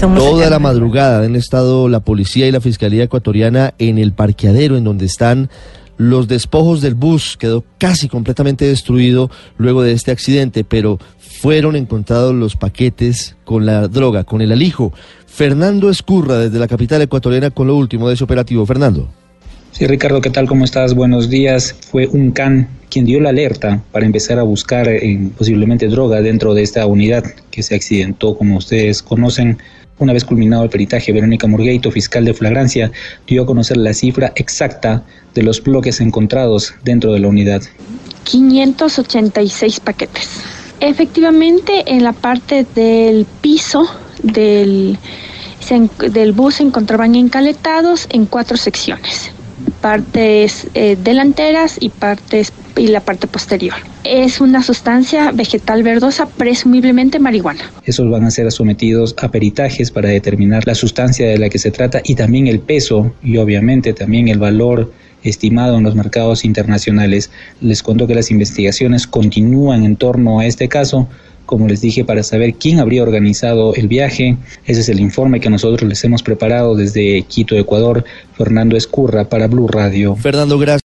Toda la madrugada han estado la policía y la fiscalía ecuatoriana en el parqueadero en donde están los despojos del bus. Quedó casi completamente destruido luego de este accidente, pero fueron encontrados los paquetes con la droga, con el alijo. Fernando Escurra desde la capital ecuatoriana con lo último de ese operativo. Fernando. Sí, Ricardo, ¿qué tal? ¿Cómo estás? Buenos días. Fue un can quien dio la alerta para empezar a buscar eh, posiblemente droga dentro de esta unidad que se accidentó, como ustedes conocen. Una vez culminado el peritaje, Verónica Murgueito, fiscal de flagrancia, dio a conocer la cifra exacta de los bloques encontrados dentro de la unidad. 586 paquetes. Efectivamente, en la parte del piso del, del bus se encontraban encaletados en cuatro secciones partes eh, delanteras y partes y la parte posterior. Es una sustancia vegetal verdosa, presumiblemente marihuana. Esos van a ser sometidos a peritajes para determinar la sustancia de la que se trata y también el peso y obviamente también el valor estimado en los mercados internacionales. Les cuento que las investigaciones continúan en torno a este caso como les dije, para saber quién habría organizado el viaje. Ese es el informe que nosotros les hemos preparado desde Quito, Ecuador. Fernando Escurra para Blue Radio. Fernando, gracias.